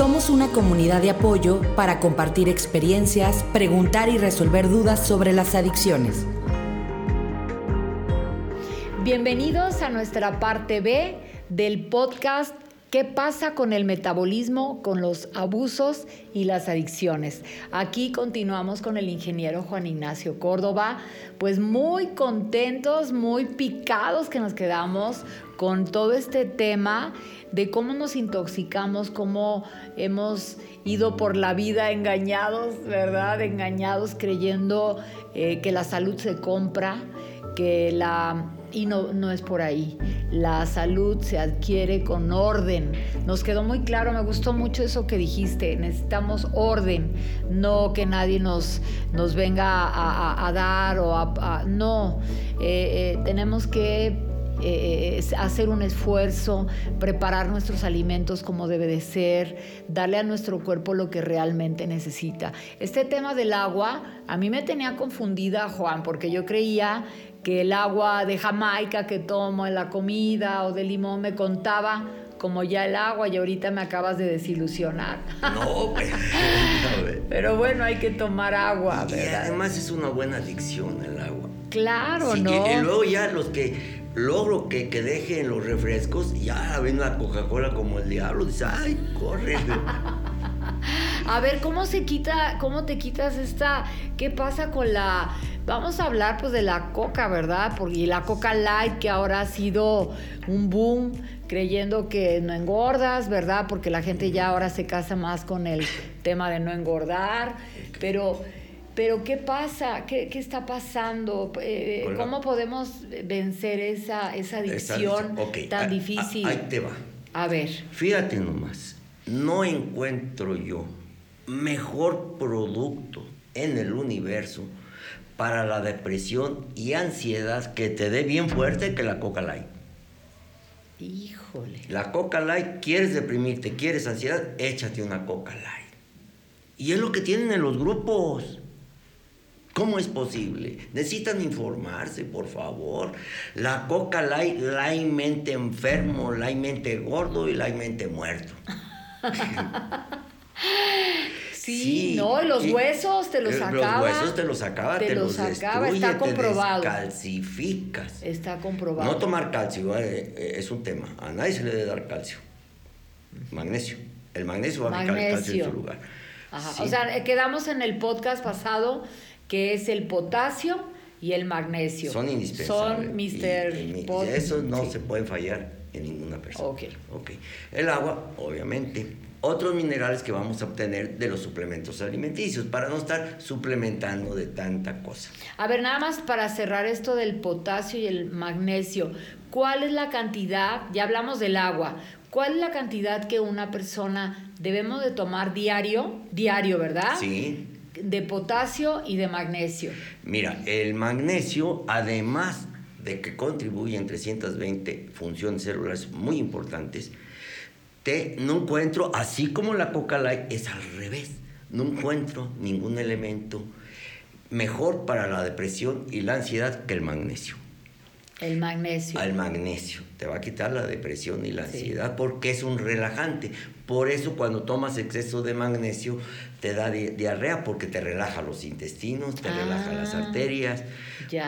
Somos una comunidad de apoyo para compartir experiencias, preguntar y resolver dudas sobre las adicciones. Bienvenidos a nuestra parte B del podcast ¿Qué pasa con el metabolismo, con los abusos y las adicciones? Aquí continuamos con el ingeniero Juan Ignacio Córdoba, pues muy contentos, muy picados que nos quedamos con todo este tema de cómo nos intoxicamos, cómo hemos ido por la vida engañados, ¿verdad? Engañados creyendo eh, que la salud se compra, que la y no, no es por ahí. La salud se adquiere con orden. Nos quedó muy claro, me gustó mucho eso que dijiste. Necesitamos orden, no que nadie nos, nos venga a, dar o a... no, eh, eh, tenemos que eh, hacer un esfuerzo, preparar nuestros alimentos como debe de ser, darle a nuestro cuerpo lo que realmente necesita. Este tema del agua a mí me tenía confundida, Juan, porque yo creía que el agua de Jamaica que tomo en la comida o de limón me contaba como ya el agua y ahorita me acabas de desilusionar. No, pero, pero bueno, hay que tomar agua, y además es una buena adicción el agua. Claro, ¿no? Y, luego ya los que logro que, que dejen los refrescos, ya ven la Coca-Cola como el diablo, dice, ay, corre. A ver, ¿cómo se quita, cómo te quitas esta, qué pasa con la Vamos a hablar pues de la coca, ¿verdad? Porque la coca light que ahora ha sido un boom, creyendo que no engordas, ¿verdad? Porque la gente ya ahora se casa más con el tema de no engordar, pero... Pero ¿qué pasa? ¿Qué, está pasando? Eh, ¿Cómo podemos vencer esa, esa adicción tan difícil? ahí te va. A ver. Fíjate nomás, no encuentro yo mejor producto en el universo para la depresión y ansiedad que te dé bien fuerte que la Coca Light. Híjole. La Coca Light, quieres deprimirte, quieres ansiedad, échate una Coca Light. Y es lo que tienen en los grupos. ¿Cómo es posible? Necesitan informarse, por favor. La Coca Light, mente enfermo, mente gordo y mente muerto. Sí, no, los huesos te los sacaba. Los huesos te los sacaba, te, los, sacaba, está comprobado. Te calcificas. Está comprobado. No tomar calcio eh, eh, es un tema. A nadie se le debe dar calcio. Magnesio. El magnesio va a fijar el calcio en su lugar. Ajá. O sea, eh, quedamos en el podcast pasado que es el potasio y el magnesio. Son indispensables. Son Mister. Y, eso no se puede fallar en ninguna persona. Ok. Ok. El agua, obviamente otros minerales que vamos a obtener de los suplementos alimenticios para no estar suplementando de tanta cosa. A ver, nada más para cerrar esto del potasio y el magnesio, ¿cuál es la cantidad? Ya hablamos del agua. ¿Cuál es la cantidad que una persona debemos de tomar diario? Diario, ¿verdad? Sí. De potasio y de magnesio. Mira, el magnesio, además de que contribuye en 320 funciones celulares muy importantes, te, no encuentro, así como la Coca Light es al revés, no encuentro ningún elemento mejor para la depresión y la ansiedad que el magnesio. El magnesio. Al magnesio. Te va a quitar la depresión y la ansiedad porque es un relajante. Por eso cuando tomas exceso de magnesio te da diarrea porque te relaja los intestinos, te relaja las ah, arterias.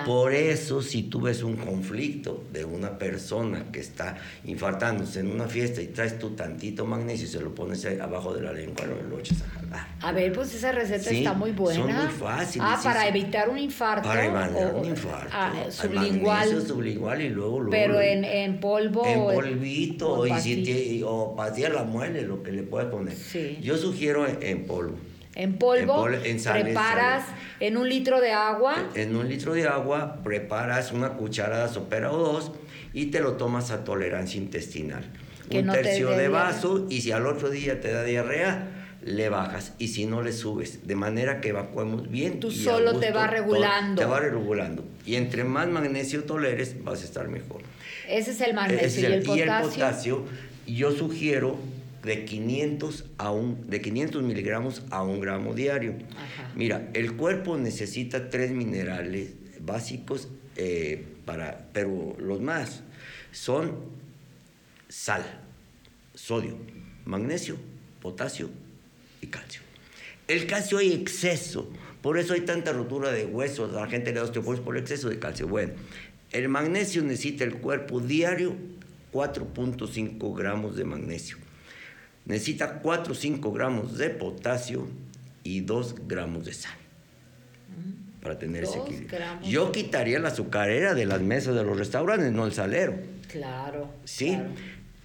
Por eso si tú ves un conflicto de una persona que está infartándose en una fiesta y traes tú tantito magnesio y se lo pones abajo de la lengua, lo, echas a jalar. A ver, pues esa receta está muy buena. Son muy fáciles. Ah, para evitar un infarto. Para evitar un infarto. Ah, sublingual. sublingual y luego, luego Pero en, en polvo. En polvito o, y si o la muele, lo que le puedes poner. Yo sugiero en polvo. En polvo, preparas en un litro de agua. En un litro de agua preparas una cucharada sopera o dos y te lo tomas a tolerancia intestinal. un tercio de vaso y si al otro día te da diarrea, le bajas y si no le subes, de manera que evacuemos bien. Tú solo te va regulando. Te va regulando. Y entre más magnesio toleres, vas a estar mejor. Ese es el magnesio. ¿Y, el potasio? y el potasio, yo sugiero de 500, a un, de 500 miligramos a un gramo diario. Mira, el cuerpo necesita tres minerales básicos, eh, para, pero los más son sal, sodio, magnesio potasio y calcio. El calcio hay exceso, por eso hay tanta rotura de huesos, la gente le da osteoporosis por exceso de calcio. Bueno, el magnesio necesita el cuerpo diario 4.5 gramos de magnesio. Necesita 4 o 5 gramos de potasio y 2 gramos de sal para tener ese equilibrio. Yo quitaría la azucarera de las mesas de los restaurantes, no el salero. Claro. ¿Sí?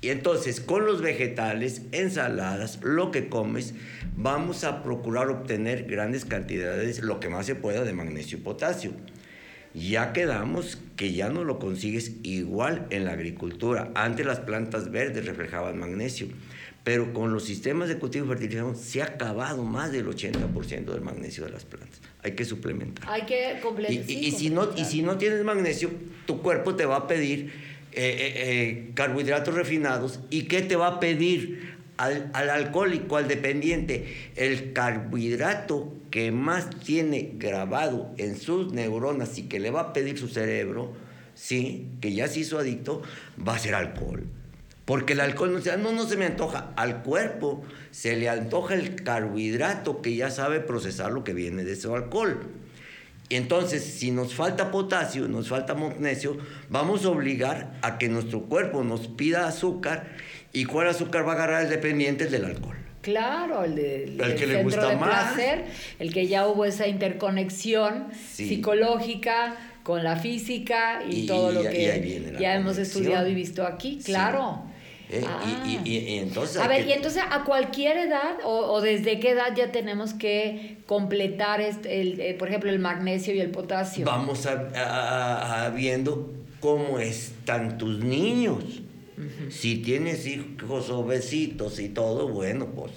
Y entonces, con los vegetales, ensaladas, lo que comes, vamos a procurar obtener grandes cantidades, lo que más se pueda, de magnesio y potasio. Ya quedamos que ya no lo consigues igual en la agricultura. Antes las plantas verdes reflejaban magnesio pero con los sistemas de cultivo y fertilización se ha acabado más del 80% del magnesio de las plantas. Hay que suplementar. Hay que complementar. Y, si no, y si no tienes magnesio, tu cuerpo te va a pedir eh, eh, eh, carbohidratos refinados. ¿Y qué te va a pedir al, al, alcohólico, al dependiente? El carbohidrato que más tiene grabado en sus neuronas y que le va a pedir su cerebro, ¿sí? que ya se hizo adicto, va a ser alcohol. Porque el alcohol no, no, no se me antoja. Al cuerpo se le antoja el carbohidrato que ya sabe procesar lo que viene de ese alcohol. Entonces, si nos falta potasio, nos falta magnesio, vamos a obligar a que nuestro cuerpo nos pida azúcar. ¿Y cuál azúcar va a agarrar el dependiente? del alcohol. Claro, el, de, el que le gusta de más. placer, el que ya hubo esa interconexión psicológica con la física y, todo lo que ya hemos estudiado y visto aquí, claro. Eh, y, ah. entonces a ver, y entonces a cualquier edad o, desde qué edad ya tenemos que completar, este, el, eh, por ejemplo, el magnesio y el potasio. Vamos a, viendo cómo están tus niños. Si tienes hijos obesitos y todo, bueno, pues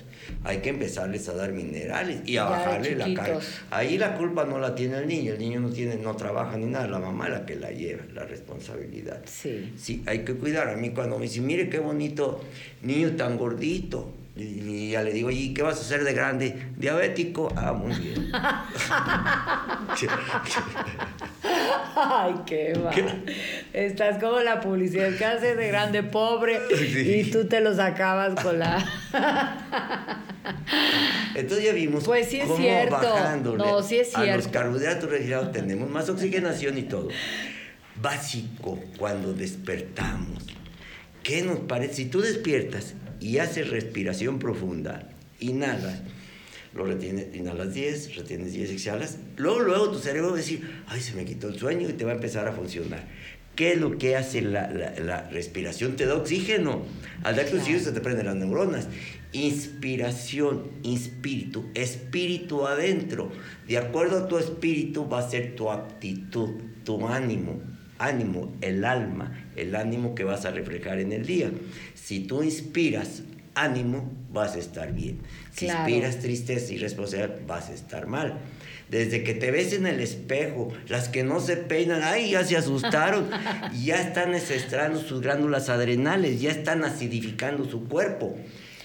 hay que empezarles a dar minerales y a bajarle la carga. Ahí la culpa no la tiene el niño, el niño no tiene, no trabaja ni nada, la mamá es la que la lleva, la responsabilidad. Sí. Sí, hay que cuidar. A mí cuando me dicen, mire qué bonito niño tan gordito, y ya le digo, ¿y qué vas a hacer de grande? ¿Diabético? Ah, muy bien. Ay, qué va. Estás como la publicidad que hace de grande pobre y tú te los acabas con la. Entonces ya vimos pues sí es cómo cierto. no, sí es cierto. a los carbohidratos refrigerados tenemos más oxigenación y todo. Básico cuando despertamos. ¿Qué nos parece? Si tú despiertas y haces respiración profunda, inhalas, lo retienes, inhalas 10, retienes 10, exhalas, luego, luego tu cerebro va a decir, ay, se me quitó el sueño y te va a empezar a funcionar. ¿Qué es lo que hace la, la, respiración? Te da oxígeno. Al darte oxígeno se te prenden las neuronas. Inspiración, espíritu, espíritu adentro. De acuerdo a tu espíritu va a ser tu actitud, tu ánimo. Ánimo, el alma, el ánimo que vas a reflejar en el día. Si tú inspiras ánimo, vas a estar bien. Si inspiras tristeza y responsabilidad, vas a estar mal. Desde que te ves en el espejo, las que no se peinan, ay, ya se asustaron, ya están estrestrando sus glándulas adrenales, ya están acidificando su cuerpo.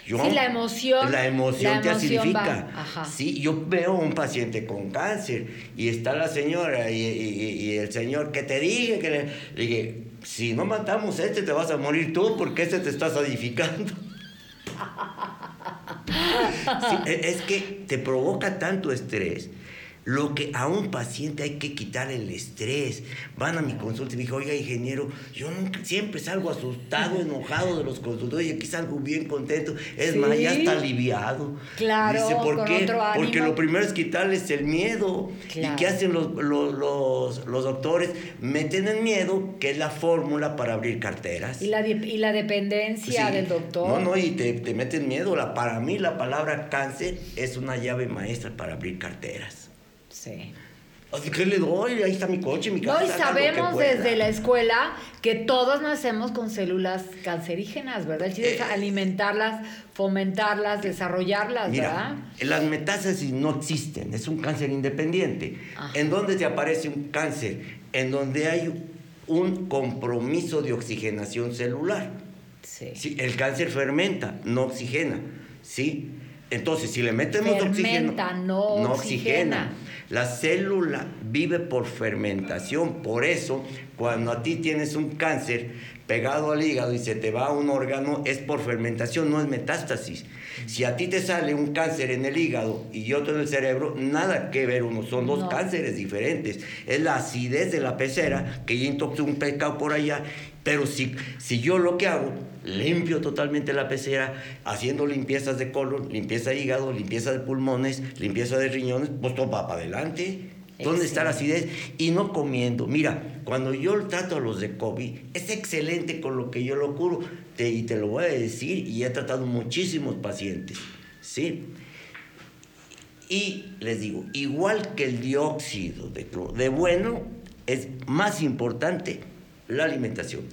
Yo, sí, la emoción. La emoción te acidifica. Sí, yo veo un paciente con cáncer y está la señora y, el señor que te dije que le, dije, si no matamos a este te vas a morir tú porque este te está acidificando. E, es que te provoca tanto estrés lo que a un paciente hay que quitar el estrés. Van a mi consulta y me dije, oiga, ingeniero, yo nunca, siempre salgo asustado, enojado de los consultores y aquí salgo bien contento. Es más, ya está aliviado. Claro, Dice, ¿por qué? Porque lo primero es quitarles el miedo. ¿Y qué hacen los, los, los, doctores? Meten el miedo, que es la fórmula para abrir carteras. Y la, y la dependencia del doctor. No, no, y te, te meten miedo. La, para mí la palabra cáncer es una llave maestra para abrir carteras. Sí. Así que le doy, ahí está mi coche, mi casa. No, y sabemos desde la escuela que todos nacemos con células cancerígenas, ¿verdad? El es eh, alimentarlas, fomentarlas, desarrollarlas, mira, Las metástasis no existen, es un cáncer independiente. ¿En dónde te aparece un cáncer? En donde hay un compromiso de oxigenación celular. Sí. El cáncer fermenta, no oxigena, ¿sí? Entonces, si le metemos oxígeno, no, oxigena. La célula vive por fermentación, por eso cuando a ti tienes un cáncer pegado al hígado y se te va a un órgano, es por fermentación, no es metástasis. Si a ti te sale un cáncer en el hígado y otro en el cerebro, nada que ver uno, son dos cánceres diferentes. Es la acidez de la pecera, que ya intoxica un pecado por allá, pero si, si yo lo que hago, limpio totalmente la pecera, haciendo limpiezas de colon, limpieza de hígado, limpieza de pulmones, limpieza de riñones, pues todo va para adelante. ¿Dónde está la acidez? Y no comiendo. Mira, cuando yo trato a los de COVID, es excelente con lo que yo lo curo. y te lo voy a decir, y he tratado muchísimos pacientes. ¿Sí? Y les digo, igual que el dióxido de de bueno, es más importante la alimentación.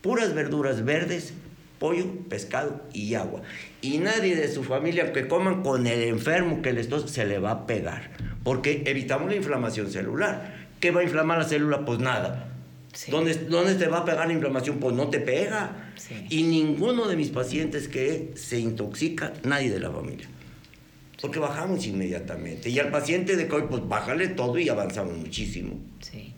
Puras verduras verdes, pollo, pescado y agua. Y nadie de su familia que coman con el enfermo que les tos se le va a pegar porque evitamos la inflamación celular. ¿Qué va a inflamar la célula? Pues nada. ¿Dónde, ¿Dónde, te va a pegar la inflamación? Pues no te pega. Y ninguno de mis pacientes que se intoxica, nadie de la familia. Porque bajamos inmediatamente. Y al paciente de COVID, pues bájale todo y avanzamos muchísimo. Sí.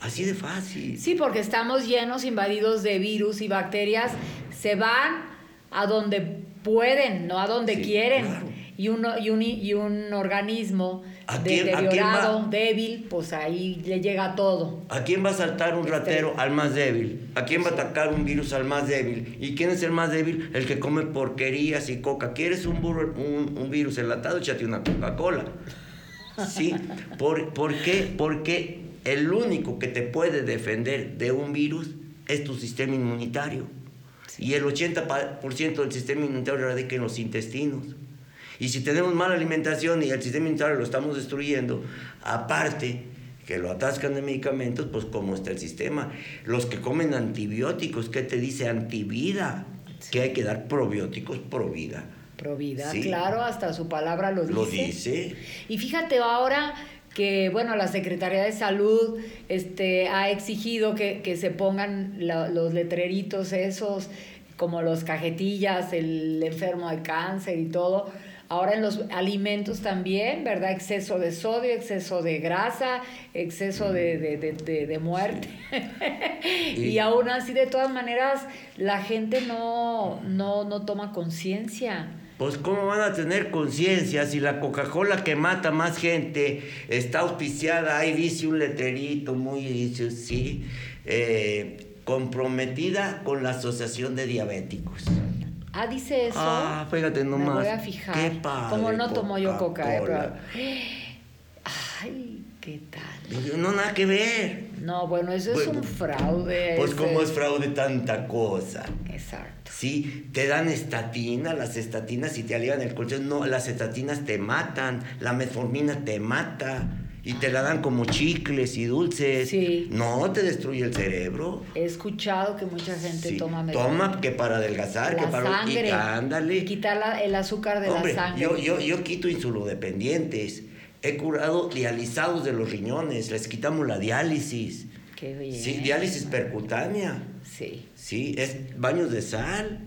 Así de fácil. Sí, porque estamos llenos, invadidos de virus y bacterias. Se van a donde pueden, no a donde quieren. Y, uno, y, un, y un organismo deteriorado, débil, pues ahí le llega todo. ¿A quién va a saltar un este, ratero al más débil? ¿A quién va a atacar un virus al más débil? ¿Y quién es el más débil? El que come porquerías y coca. ¿Quieres un, un, un virus enlatado? Échate una Coca-Cola. ¿Sí? ¿Por, ¿Por qué? Porque el único que te puede defender de un virus es tu sistema inmunitario. Y el 80% del sistema inmunitario radica en los intestinos. Y si tenemos mala alimentación y el sistema inmunitario lo estamos destruyendo, aparte que lo atascan de medicamentos, pues cómo está el sistema. Los que comen antibióticos, ¿qué te dice antivida? Que hay que dar probióticos pro vida. Pro vida, claro, hasta su palabra lo dice. Lo dice. Y fíjate ahora que bueno, la Secretaría de Salud este, ha exigido que, que se pongan los letreritos esos, como los cajetillas, el enfermo de cáncer y todo, Ahora en los alimentos también, ¿verdad? Exceso de sodio, exceso de grasa, exceso de, de, muerte. y, aún así, de todas maneras, la gente no, no, no toma conciencia. Pues cómo van a tener conciencia si la Coca-Cola que mata más gente está auspiciada, ahí dice un letrerito muy, dice, sí, eh, comprometida con la Asociación de Diabéticos. Ah, dice eso. Ah, fíjate nomás. Me voy a fijar. Qué padre. Como no tomo yo coca, eh, Ay, ¿qué tal? No, nada que ver. No, bueno, eso es un fraude. Pues como es fraude tanta cosa. Exacto. Sí, te dan estatina, las estatinas si te alivian el colchón, no, las estatinas te matan, la metformina te mata y te la dan como chicles y dulces. Sí. No, te destruye el cerebro. He escuchado que mucha gente toma Toma que para adelgazar, que para sangre, y ándale. quitar el azúcar de la sangre. Yo, yo, yo quito insulodependientes. He curado dializados de los riñones, les quitamos la diálisis. Qué bien. Sí, diálisis percutánea. Sí. Sí, es baños de sal.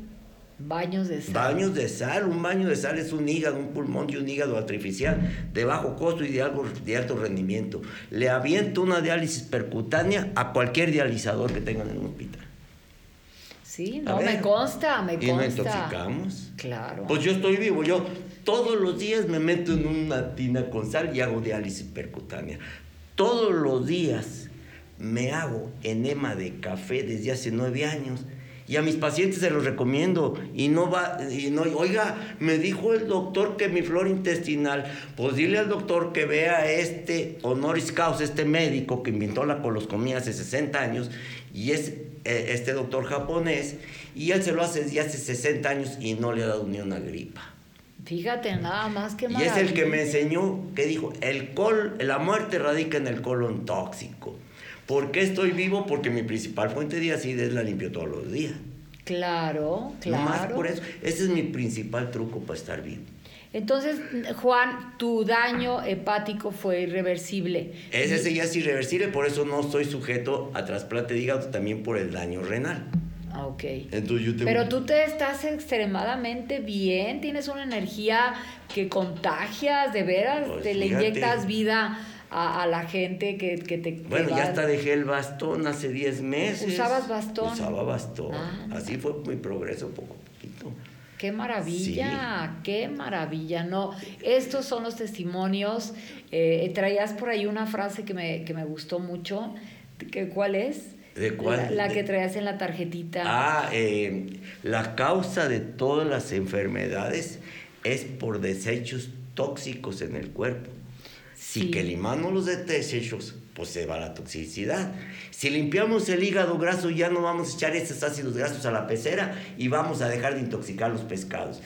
Baños de sal. Baños de sal. Un baño de sal es un hígado, un pulmón y un hígado artificial de bajo costo y de, algo, de alto rendimiento. Le aviento una diálisis percutánea a cualquier dializador que tengan en un hospital. Sí, no, me consta, me consta. ¿Y nos intoxicamos? Claro. Pues yo estoy vivo, yo todos los días me meto en una tina con sal y hago diálisis percutánea. Todos los días me hago enema de café desde hace nueve años y a mis pacientes se los recomiendo. Y no va, y no, oiga, me dijo el doctor que mi flora intestinal, pues dile al doctor que vea este honoris causa, este médico que inventó la coloscomía hace 60 años, y es eh, este doctor japonés, y él se lo hace desde hace 60 años y no le ha dado ni una gripa. Fíjate, nada más que Y es el que me enseñó que dijo, el col, la muerte radica en el colon tóxico. ¿Por qué estoy vivo? Porque mi principal fuente de acidez la limpio todos los días. Claro, claro. más por eso. Ese es mi principal truco para estar vivo. Entonces, Juan, tu daño hepático fue irreversible. Ese sí ya es irreversible, por eso no estoy sujeto a trasplante de hígado también por el daño renal. Ah, Ok. Entonces yo tengo... Pero tú te estás extremadamente bien, tienes una energía que contagias, de veras, Pues te le fíjate. inyectas vida a, a la gente que, que te... Bueno, ya hasta dejé el bastón hace 10 meses. ¿Usabas bastón? Usaba bastón. Ah. Así fue mi progreso poco a poquito. Qué maravilla, qué maravilla. No, estos son los testimonios. Eh, traías por ahí una frase que me, que me gustó mucho. que- ¿Cuál es? ¿De cuál? La, la que traías en la tarjetita. Ah, eh, la causa de todas las enfermedades es por desechos tóxicos en el cuerpo. Si Sí. que limamos los desechos, pues se va la toxicidad. Si limpiamos el hígado graso, ya no vamos a echar esos ácidos grasos a la pecera y vamos a dejar de intoxicar los pescados.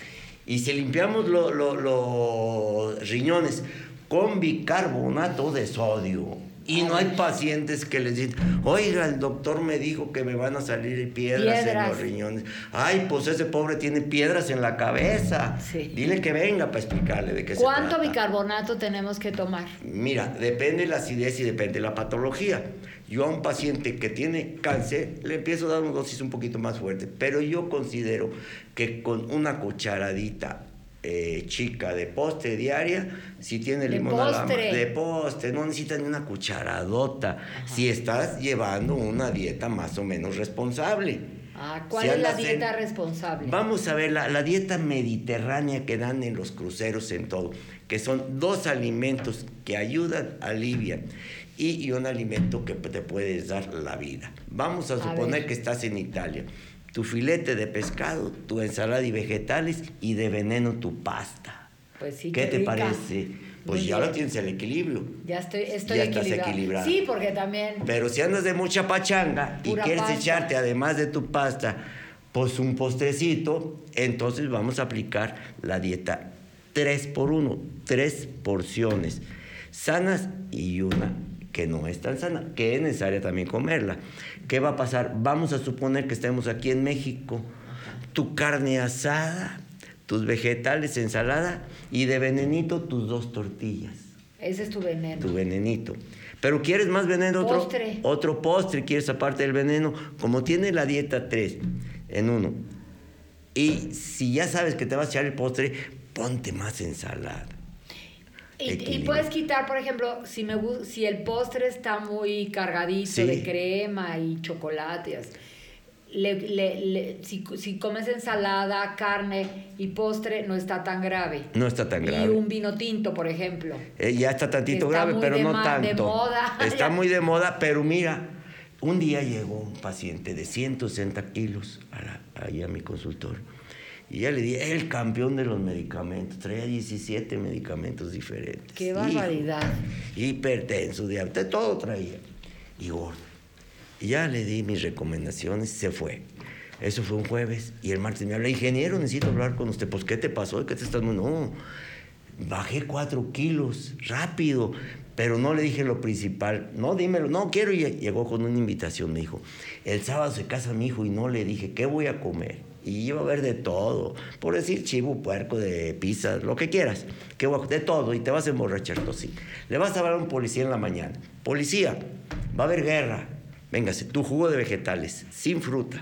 Y si limpiamos lo- lo- los riñones con bicarbonato de sodio, y no hay pacientes que les dicen, oiga, el doctor me dijo que me van a salir piedras, en los riñones. Ay, pues ese pobre tiene piedras en la cabeza. Sí. Dile que venga para explicarle de qué se ¿Cuánto trata. bicarbonato tenemos que tomar? Mira, depende la acidez y depende la patología. Yo a un paciente que tiene cáncer le empiezo a dar una dosis un poquito más fuerte, pero yo considero que con una cucharadita eh, chica de postre diaria, si tiene De limón a la postre. de postre, no necesitas ni una cucharadota. Si estás llevando una dieta más o menos responsable. Ah, ¿Cuál Si es la en- dieta responsable? Vamos a ver la, la dieta mediterránea que dan en los cruceros en todo, que son dos alimentos que ayudan, alivian, y, y un alimento que te puedes dar la vida. Vamos a A suponer ver. que estás en Italia. Tu filete de pescado, tu ensalada y vegetales y de veneno tu pasta. Pues sí, ¿Qué qué te rica. parece? Pues ya lo tienes el equilibrio. Ya estoy, estoy Ya estás equilibrada. Sí, porque también Pero si andas de mucha pachanga y quieres pasta. echarte, además de tu pasta, pues un postrecito, entonces vamos a aplicar la dieta 3 por 1, tres porciones sanas y una que no es tan sana, que es necesaria también comerla. ¿Qué va a pasar? Vamos a suponer que estemos aquí en México. Tu carne asada, tus vegetales, ensalada y de venenito tus dos tortillas ese es tu veneno. tu venenito. Pero quieres más veneno, otro Postre. otro postre, quieres aparte del veneno, como tiene la dieta 3 en uno. Y si ya sabes que te vas a echar el postre, ponte más ensalada. Y, y puedes quitar, por ejemplo, si me si el postre está muy cargadito Sí. de crema y chocolate, y así, le- le- le- si, si comes ensalada, carne y postre, no está tan grave. No está tan Y grave. un vino tinto, por ejemplo. Eh, ya está tantito Está grave, muy pero de no ma- de tanto. moda. Está muy de moda, pero mira, un día llegó un paciente de 160 kilos a la- ahí a mi consultorio. Y ya le di, el campeón de los medicamentos, traía 17 medicamentos diferentes. ¡Qué barbaridad! hipertenso, diabetes, todo traía. Y gordo. Y ya le di mis recomendaciones, se fue. Eso fue un jueves. Y el martes me habla, ingeniero, necesito hablar con usted. Pues, ¿qué te pasó? ¿Qué te estás No, bajé cuatro kilos, rápido. Pero no le dije lo principal. No, dímelo. No, quiero. Y llegó con una invitación. Me dijo, el sábado se casa mi hijo y no le dije, ¿qué voy a comer? Y iba a haber de todo. Por decir chivo, puerco, de pizza, lo que quieras. ¿Qué voy a- de todo. Y te vas a emborrachar, sí. Le vas a hablar a un policía en la mañana. Policía, va a haber guerra. Véngase, tu jugo de vegetales, sin fruta.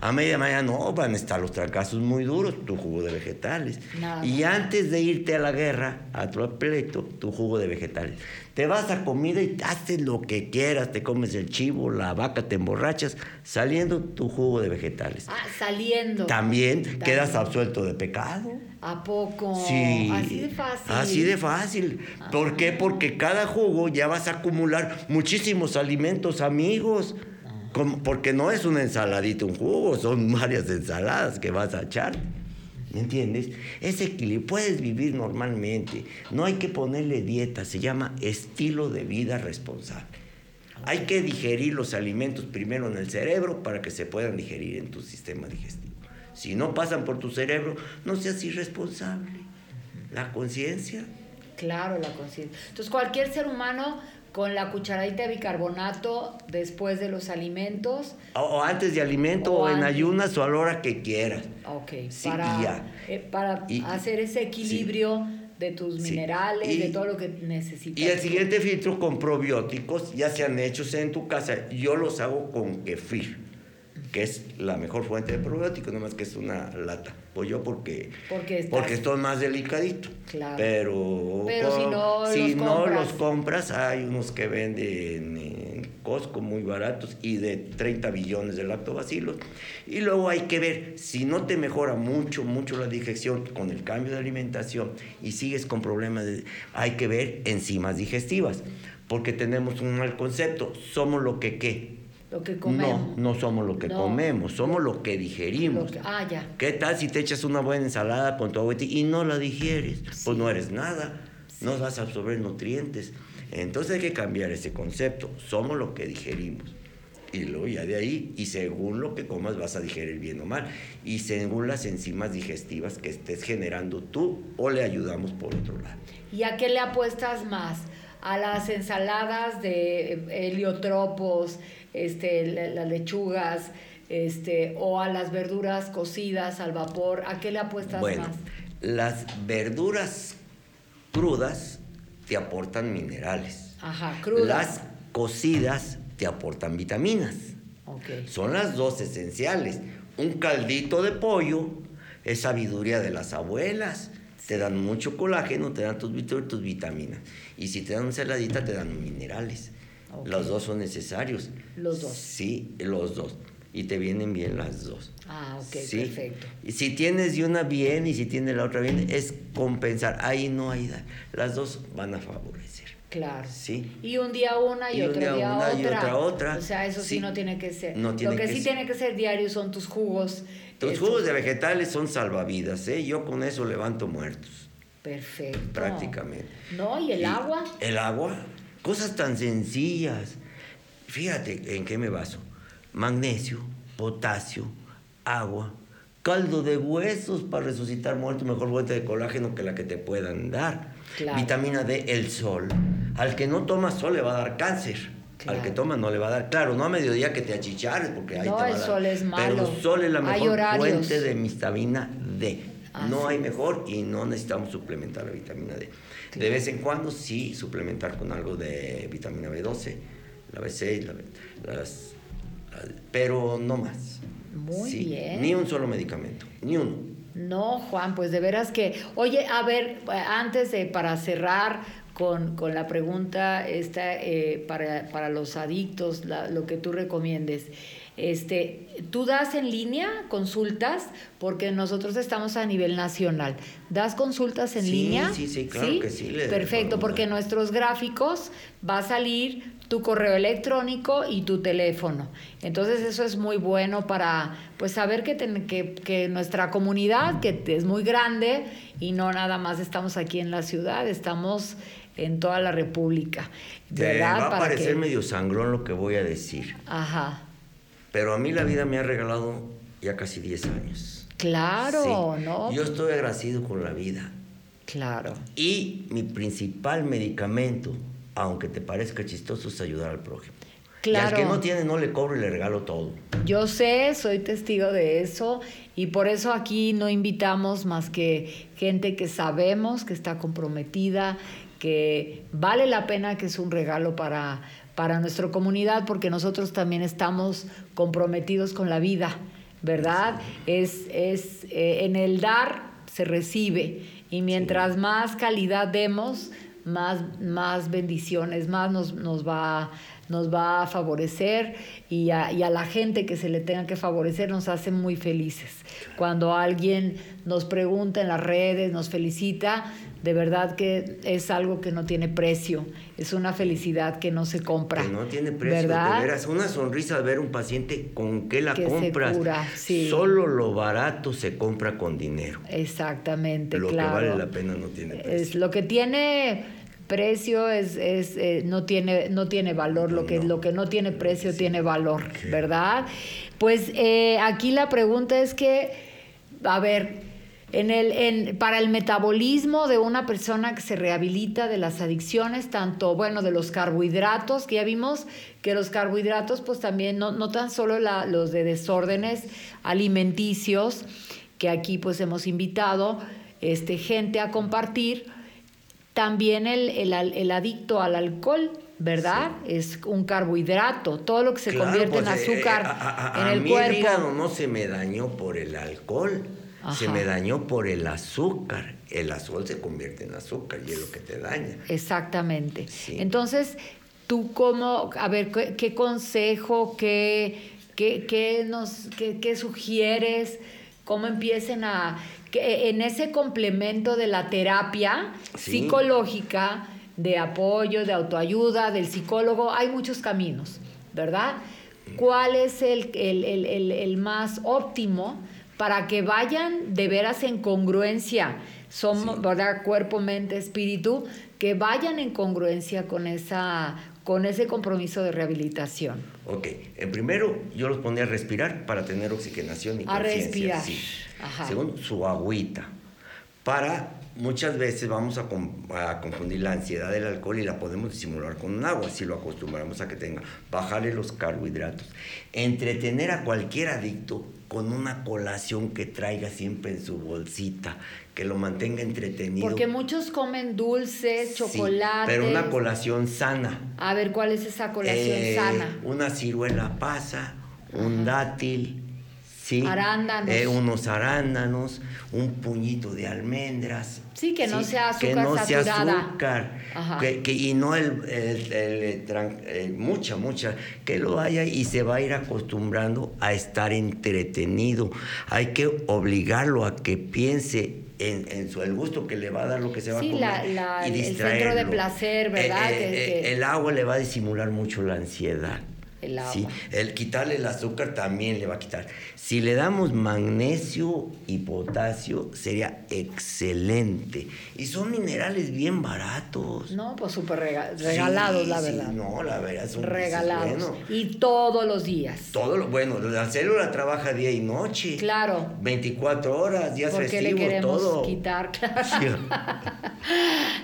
A media mañana no, van a estar los trancazos muy duros, tu jugo de vegetales. Nada. Y antes de irte a la guerra, a tu pleito, tu jugo de vegetales. Te vas a comida y te haces lo que quieras, te comes el chivo, la vaca, te emborrachas, saliendo tu jugo de vegetales. Ah, saliendo. También, También. quedas absuelto de pecado. ¿A poco? Sí. Así de fácil. Así de fácil. ¿Por qué? Porque cada jugo ya vas a acumular muchísimos alimentos amigos. Como- porque no es una ensaladita, un jugo, son varias ensaladas que vas a echar. ¿Me entiendes? Ese equilibrio, puedes vivir normalmente. No hay que ponerle dieta, se llama estilo de vida responsable. Hay que digerir los alimentos primero en el cerebro para que se puedan digerir en tu sistema digestivo. Si no pasan por tu cerebro, no seas irresponsable. La conciencia. Claro, la conciencia. Entonces, cualquier ser humano con la cucharadita de bicarbonato después de los alimentos, O, o antes de alimento, O o, en ayunas, o a la hora que quieras. ok, Sí, para, y ya. eh, para Y- hacer ese equilibrio de tus Sí. minerales, Y- de todo lo que necesitas. Y el siguiente filtro con probióticos, ya sean hechos en tu casa, yo los hago con kefir. que es la mejor fuente de probióticos, nomás que es una lata. Pues yo porque, Porque porque, estás- estoy más delicadito. Claro. Pero, Pero si no si los no compras. los compras, hay unos que venden en Costco muy baratos y de 30 billones de lactobacilos. Y luego hay que ver, si no te mejora mucho, mucho la digestión con el cambio de alimentación y sigues con problemas, de- hay que ver enzimas digestivas. Porque tenemos un mal concepto, somos lo que qué. Lo que comemos. No, no somos lo que No. comemos, somos lo que digerimos. Lo que- ah, ya. ¿Qué tal si te echas una buena ensalada con tu agüita y no la digieres? Pues no eres nada, no vas a absorber nutrientes. Entonces hay que cambiar ese concepto. Somos lo que digerimos. Y luego ya de ahí, y según lo que comas vas a digerir bien o mal. Y según las enzimas digestivas que estés generando tú o le ayudamos por otro lado. ¿Y a qué le apuestas más? ¿A las ensaladas de eh, heliotropos, este, la- las lechugas, este, o a las verduras cocidas al vapor? ¿A qué le apuestas Bueno, más? las verduras crudas te aportan minerales. Ajá, crudas. Las cocidas te aportan vitaminas. Ok. Son las dos esenciales. Un caldito de pollo es sabiduría de las abuelas. Te dan mucho colágeno, te dan tus, tus vitaminas. Y si te dan una saladita, te dan minerales. Los dos son necesarios. Los dos. Sí, los dos. Y te vienen bien las dos. Ah, ok, Sí. perfecto. Y si tienes de una bien y si tienes la otra bien, es compensar. Ahí no hay. da- Las dos van a favorecer. Claro. Sí. Y un día una y, Y un otro día día, una otra. y otra otra. O sea, eso sí, Sí. no tiene que ser. No tiene Lo que, que sí ser. tiene que ser diario son tus jugos. Tus jugos de vegetales son salvavidas, ¿eh? Yo con eso levanto muertos, Perfecto. prácticamente. No, y el Y agua. El agua, cosas tan sencillas. Fíjate en qué me baso. Magnesio, potasio, agua, caldo de huesos para resucitar muertos, mejor fuente de colágeno que la que te puedan dar. Claro. Vitamina D, el sol. Al que no toma sol le va a dar cáncer. Claro. Al que toma no le va a dar. Claro, no a mediodía que te achichares, porque ahí No, te va el a dar. sol es malo. Pero el sol es la mejor fuente de vitamina D. no hay mejor y no necesitamos suplementar la vitamina D. De vez en cuando sí suplementar con algo de vitamina B12, la B6, la B- las, la- pero no más. Muy Sí, bien. Ni un solo medicamento, ni uno. No, Juan, pues de veras que. Oye, a ver, antes de para cerrar con, con la pregunta esta eh, para, para los adictos, la- lo que tú recomiendes. Este, ¿Tú das en línea consultas? Porque nosotros estamos a nivel nacional. ¿Das consultas en Sí, línea? sí, sí, claro que sí, Perfecto, porque nuestros gráficos va a salir tu correo electrónico y tu teléfono. Entonces eso es muy bueno para pues saber que, ten- que, que nuestra comunidad, que es muy grande y no nada más estamos aquí en la ciudad, estamos en toda la República. Te va a Para parecer que- medio sangrón lo que voy a decir, Ajá. pero a mí la vida me ha regalado ya casi 10 años. Claro, Sí. ¿no? Yo estoy agradecido con la vida. Claro. Y mi principal medicamento, aunque te parezca chistoso, es ayudar al prójimo. Y al que Claro. no tiene, no le cobro y le regalo todo. Yo sé, soy testigo de eso y por eso aquí no invitamos más que gente que sabemos que está comprometida, que vale la pena, que es un regalo para, para nuestra comunidad, porque nosotros también estamos comprometidos con la vida, ¿verdad? Es, es eh, en el dar se recibe y mientras más calidad demos, más, más bendiciones, más nos, nos va nos va a favorecer y a, y a la gente que se le tenga que favorecer nos hace muy felices. Cuando alguien nos pregunta en las redes, nos felicita, de verdad que es algo que no tiene precio, es una felicidad que no se compra. Que no tiene precio, ¿verdad? de veras. Una sonrisa al ver un paciente, ¿con qué la Que se compras? cura, sí. Solo lo barato se compra con dinero. Exactamente, Lo claro. que vale la pena no tiene precio. Es lo que tiene precio es, es eh, no tiene no tiene valor lo que No. lo que no tiene precio tiene valor verdad pues eh, aquí la pregunta es que a ver en el en, para el metabolismo de una persona que se rehabilita de las adicciones tanto bueno de los carbohidratos que ya vimos que los carbohidratos pues también no, no tan solo la- los de desórdenes alimenticios que aquí pues hemos invitado este gente a compartir también el, el el adicto al alcohol, ¿verdad? Es un carbohidrato. Todo lo que se convierte en pues, eh, azúcar a, en el mí cuerpo. El hígado no se me dañó por el alcohol, se me dañó por el azúcar. El azúcar se convierte en azúcar y es lo que te daña. Exactamente. Entonces, tú cómo, a ver, ¿qué, consejo, qué, qué, qué nos, qué, qué sugieres? ¿Cómo empiecen a, que en ese complemento de la terapia psicológica, de apoyo, de autoayuda, del psicólogo, hay muchos caminos, ¿verdad? ¿Cuál es el, el, más óptimo para que vayan de veras en congruencia? Somos, ¿verdad? Cuerpo, mente, espíritu, que vayan en congruencia con, esa, con ese compromiso de rehabilitación. Ok, en primero yo los ponía a respirar para tener oxigenación y A respirar. Sí. Segundo, su agüita. Para muchas veces vamos a, confundir la ansiedad del alcohol y la podemos disimular con un agua, si lo acostumbramos a que tenga. Bajarle los carbohidratos. Entretener a cualquier adicto con una colación que traiga siempre en su bolsita, que lo mantenga entretenido. Porque muchos comen dulces, chocolates. pero una colación sana. A ver, ¿cuál es esa colación eh, sana? Una ciruela pasa, un dátil, ¿sí? Arándanos. Eh, unos arándanos, un puñito de almendras. Sí, que no sea azúcar que no saturada. Sea azúcar, que, y no el, el, mucha, mucha, que lo haya y se va a ir acostumbrando a estar entretenido. Hay que obligarlo a que piense en, su, el gusto que le va a dar lo que se va a comer la, y el centro de placer, ¿verdad? Eh, eh, el agua le va a disimular mucho la ansiedad. El agua. Sí, el quitarle el azúcar también le va a quitar. Si le damos magnesio y potasio, sería excelente. Y son minerales bien baratos. No, pues súper regalados, la verdad. no, la verdad, son regalados. Y todos los días. Todo lo, bueno, la célula trabaja día y noche. Claro. 24 horas, días Porque festivos, le queremos todo. quitar, claro.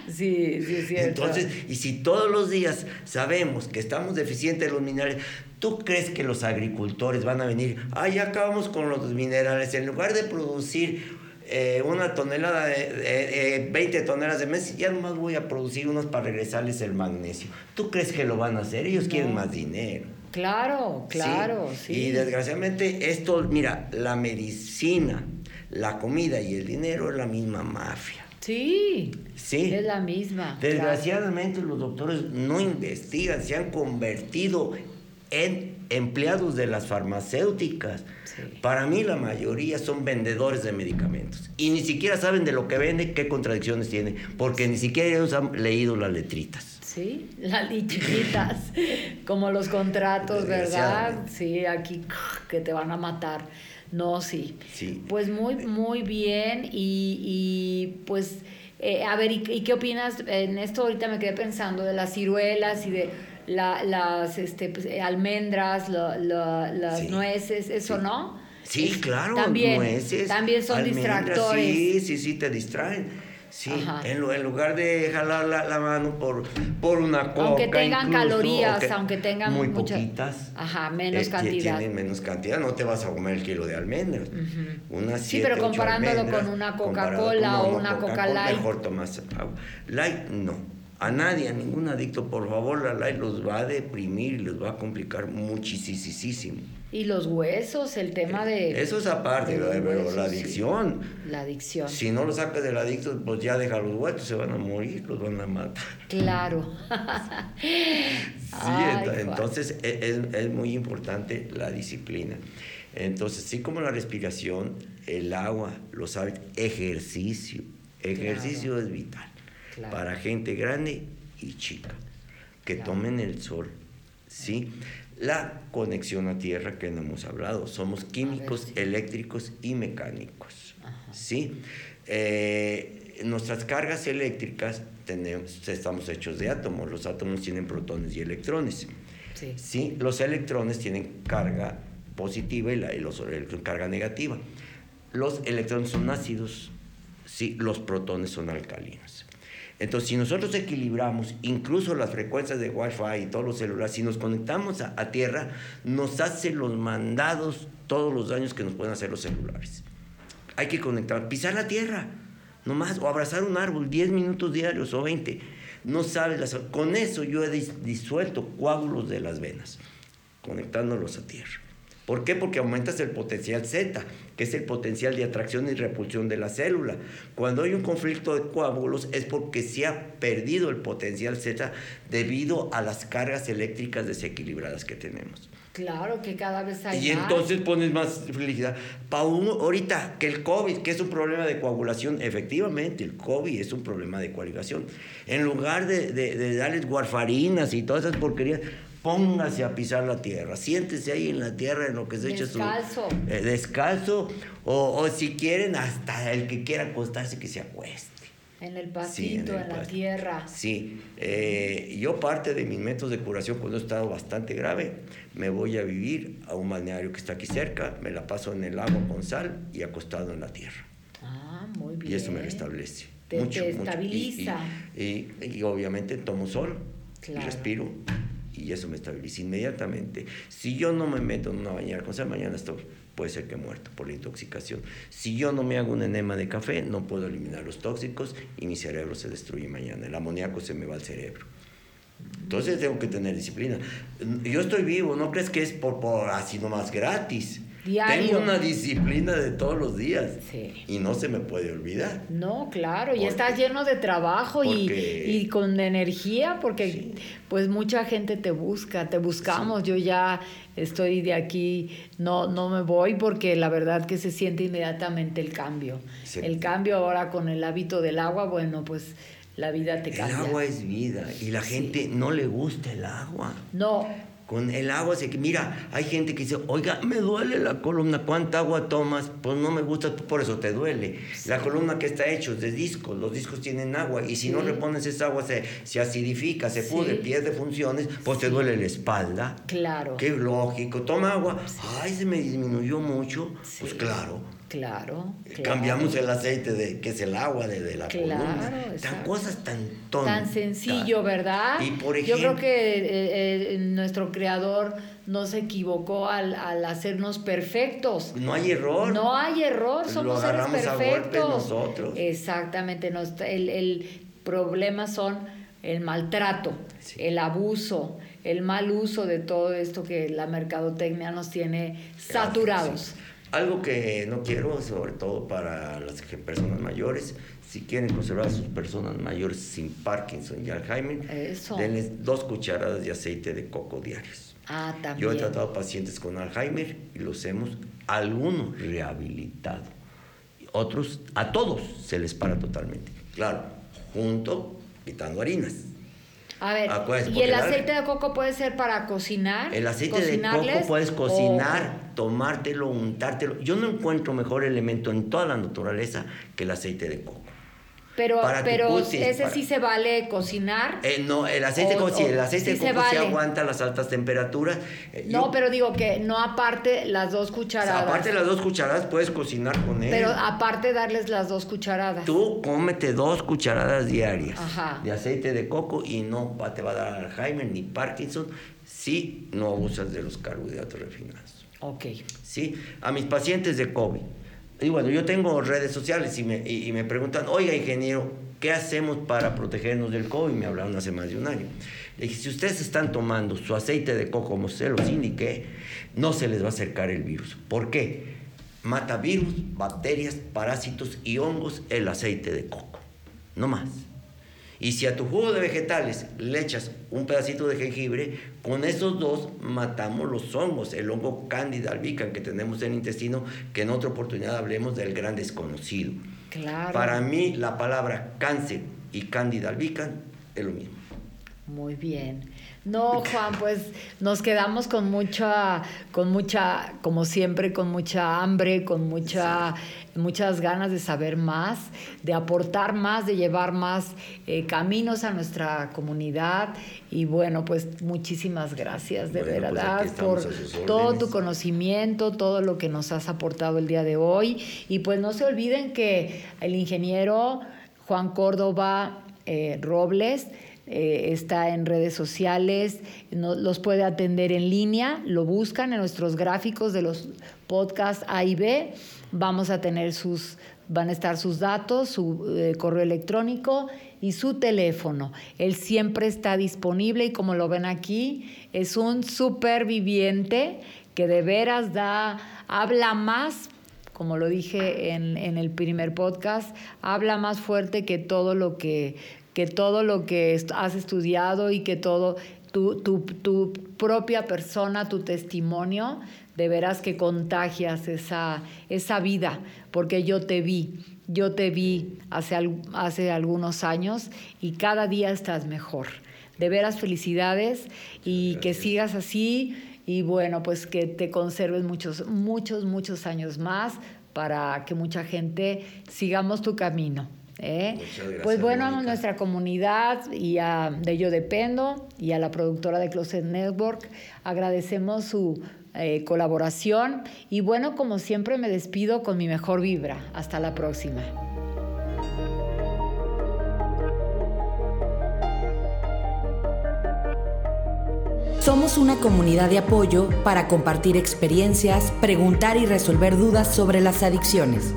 Sí. sí, es cierto. Entonces, y si todos los días sabemos que estamos deficientes de los minerales, ¿Tú crees que los agricultores van a venir? Ah, ya acabamos con los minerales. En lugar de producir eh, una tonelada de 20 toneladas de mes, ya nomás voy a producir unos para regresarles el magnesio. ¿Tú crees que lo van a hacer? Ellos quieren más dinero. Claro, claro, sí. Y desgraciadamente esto, mira, la medicina, la comida y el dinero es la misma mafia. Sí, sí. Es la misma. Desgraciadamente los doctores no investigan, se han convertido en empleados de las farmacéuticas. Para mí la mayoría son vendedores de medicamentos y ni siquiera saben de lo que vende, qué contradicciones tiene, porque ni siquiera ellos han leído las letritas. Sí, las letritas, como los contratos, ¿verdad? Sí, aquí que te van a matar. No, sí. sí. Pues muy, muy bien y, y pues, eh, a ver, ¿y, ¿y qué opinas? En esto ahorita me quedé pensando de las ciruelas y de la, las este, pues, eh, almendras, las nueces, eso no. Sí, claro, también, nueces. También son distractores. Sí, sí, sí, te distraen. Sí, en, en, lugar de jalar la, mano por, por una coca. Aunque tengan calorías, aunque tengan muy muchas, poquitas. Ajá, menos cantidad. Tienen menos cantidad, no te vas a comer el kilo de almendras. sí, pero comparándolo con una Coca-Cola o una Coca-Light. Mejor tomas agua. Light, no a nadie, a ningún adicto, por favor, la ley los va a deprimir y les va a complicar muchísimo. Y los huesos, el tema de... Eso es aparte, pero la adicción. La adicción. Si no lo sacas del adicto, pues ya deja los huesos, se van a morir, los van a matar. Claro. sí, entonces e, es, muy importante la disciplina. Entonces, sí como la respiración, el agua, los hábitos, ejercicio. Ejercicio es vital para gente grande y chica, que tomen el sol. ¿sí? La conexión a tierra que no hemos hablado, somos químicos, eléctricos y mecánicos. ¿sí? Eh, nuestras cargas eléctricas tenemos, estamos hechos de átomos, los átomos tienen protones y electrones. Sí. Los electrones tienen carga positiva y, la, y los electrones carga negativa. Los electrones son ácidos, ¿sí? los protones son alcalinos. Entonces, si nosotros equilibramos incluso las frecuencias de Wi-Fi y todos los celulares, si nos conectamos a, tierra, nos hace los mandados todos los daños que nos pueden hacer los celulares. Hay que conectar, pisar la tierra, nomás, o abrazar un árbol 10 minutos diarios o 20. No sabes, las, con eso yo he disuelto coágulos de las venas, conectándolos a tierra. ¿Por qué? Porque aumentas el potencial Z, que es el potencial de atracción y repulsión de la célula. Cuando hay un conflicto de coágulos es porque se ha perdido el potencial Z debido a las cargas eléctricas desequilibradas que tenemos. Claro, que cada vez hay Y entonces pones más felicidad. Ahorita, que el COVID, que es un problema de coagulación, efectivamente, el COVID es un problema de coagulación. En lugar de, de, darles guarfarinas y todas esas porquerías, póngase a pisar la tierra, siéntese ahí en la tierra en lo que se echa su... Descalzo. Eh, descalzo, o, o si quieren, hasta el que quiera acostarse, que se acueste. En el pasito, en, la tierra. Sí, eh, yo parte de mis métodos de curación cuando he estado bastante grave, me voy a vivir a un balneario que está aquí cerca, me la paso en el agua con sal y acostado en la tierra. Ah, muy bien. Y eso me restablece. Te, mucho, estabiliza. Y, y, obviamente tomo sol, respiro y eso me estabiliza inmediatamente. Si yo no me meto en una bañera con sal, mañana estoy puede ser que muerto por la intoxicación. Si yo no me hago un enema de café, no puedo eliminar los tóxicos y mi cerebro se destruye mañana. El amoníaco se me va al cerebro. Entonces tengo que tener disciplina. Yo estoy vivo, no crees que es por, por así nomás gratis. Tengo una disciplina de todos los días. Y no se me puede olvidar. No, claro. y estás lleno de trabajo y, y, con energía porque pues mucha gente te busca, te buscamos. Yo ya estoy de aquí, no, no me voy porque la verdad que se siente inmediatamente el cambio. El cambio ahora con el hábito del agua, bueno, pues la vida te cambia. El agua es vida y la gente no le gusta el agua. No, con el agua se mira, hay gente que dice, oiga, me duele la columna, ¿cuánta agua tomas? Pues no me gusta, por eso te duele. La columna que está hecha de discos, los discos tienen agua, y si no repones esa agua se, se acidifica, se pudre, pierde funciones, pues te duele la espalda. Claro. Qué lógico, toma agua, ay, se me disminuyó mucho, pues claro Claro, Cambiamos el aceite de que es el agua de, de la claro, Tan cosas tan tontas. Tan sencillo, ¿verdad? Y por Yo creo que eh, eh, nuestro creador no se equivocó al, hacernos perfectos. No hay error. No hay error, somos seres perfectos. nosotros. Exactamente, el, el problema son el maltrato, el abuso, el mal uso de todo esto que la mercadotecnia nos tiene saturados. Algo que no quiero, sobre todo para las personas mayores, si quieren conservar a sus personas mayores sin Parkinson y Alzheimer, denles dos cucharadas de aceite de coco diarios. Ah, también. Yo he tratado pacientes con Alzheimer y los hemos, algunos rehabilitado. Otros, a todos se les para totalmente. Claro, junto, quitando harinas. A ver, ¿y el aceite de coco puede ser para cocinar? El aceite de coco puedes cocinar, tomártelo, untártelo. Yo no encuentro mejor elemento en toda la naturaleza que el aceite de coco. Pero, pero ese sí se vale cocinar. Eh, no, el aceite, de coco, el aceite de coco sí aguanta las altas temperaturas. Eh, no, pero digo que no aparte las dos cucharadas. aparte las dos cucharadas puedes cocinar con él. Pero aparte darles las dos cucharadas. Tú cómete dos cucharadas diarias de aceite de coco y no te va a dar Alzheimer ni Parkinson si no abusas de los carbohidratos refinados. Ok. Sí, a mis pacientes de COVID y bueno, yo tengo redes sociales y me, y, me preguntan, oiga ingeniero, ¿qué hacemos para protegernos del COVID? Me hablaron hace más de un año. Le dije, si ustedes están tomando su aceite de coco como se los indiqué, no se les va a acercar el virus. ¿Por qué? Mata virus, bacterias, parásitos y hongos el aceite de coco. No más. Y si a tu jugo de vegetales le echas un pedacito de jengibre, con esos dos matamos los hongos, el hongo Candida albicans que tenemos en el intestino, que en otra oportunidad hablemos del gran desconocido. Claro. Para mí la palabra cáncer y Candida albicans es lo mismo. Muy bien. No, Juan, pues nos quedamos con mucha, con mucha, como siempre, con mucha hambre, con mucha, muchas ganas de saber más, de aportar más, de llevar más eh, caminos a nuestra comunidad. Y bueno, pues muchísimas gracias de pues verdad por todo tu conocimiento, todo lo que nos has aportado el día de hoy. Y pues no se olviden que el ingeniero Juan Córdoba eh, Robles eh, está en redes sociales, los puede atender en línea, lo buscan en nuestros gráficos de los podcasts A y B, vamos a tener sus, van a estar sus datos, su eh, correo electrónico y su teléfono. Él siempre está disponible y como lo ven aquí, es un superviviente que de veras da, habla más como lo dije en, el primer podcast, habla más fuerte que todo lo que que todo lo que has estudiado y que todo tu, tu, tu propia persona, tu testimonio, de veras que contagias esa, esa vida, porque yo te vi, yo te vi hace, hace algunos años y cada día estás mejor. De veras felicidades y que sigas así y bueno, pues que te conserves muchos, muchos, muchos años más para que mucha gente sigamos tu camino. ¿Eh? pues bueno, a nuestra comunidad y a De Yo Dependo y a la productora de Closet Network agradecemos su eh, colaboración y bueno, como siempre me despido con mi mejor vibra. Hasta la próxima. Somos una comunidad de apoyo para compartir experiencias, preguntar y resolver dudas sobre las adicciones.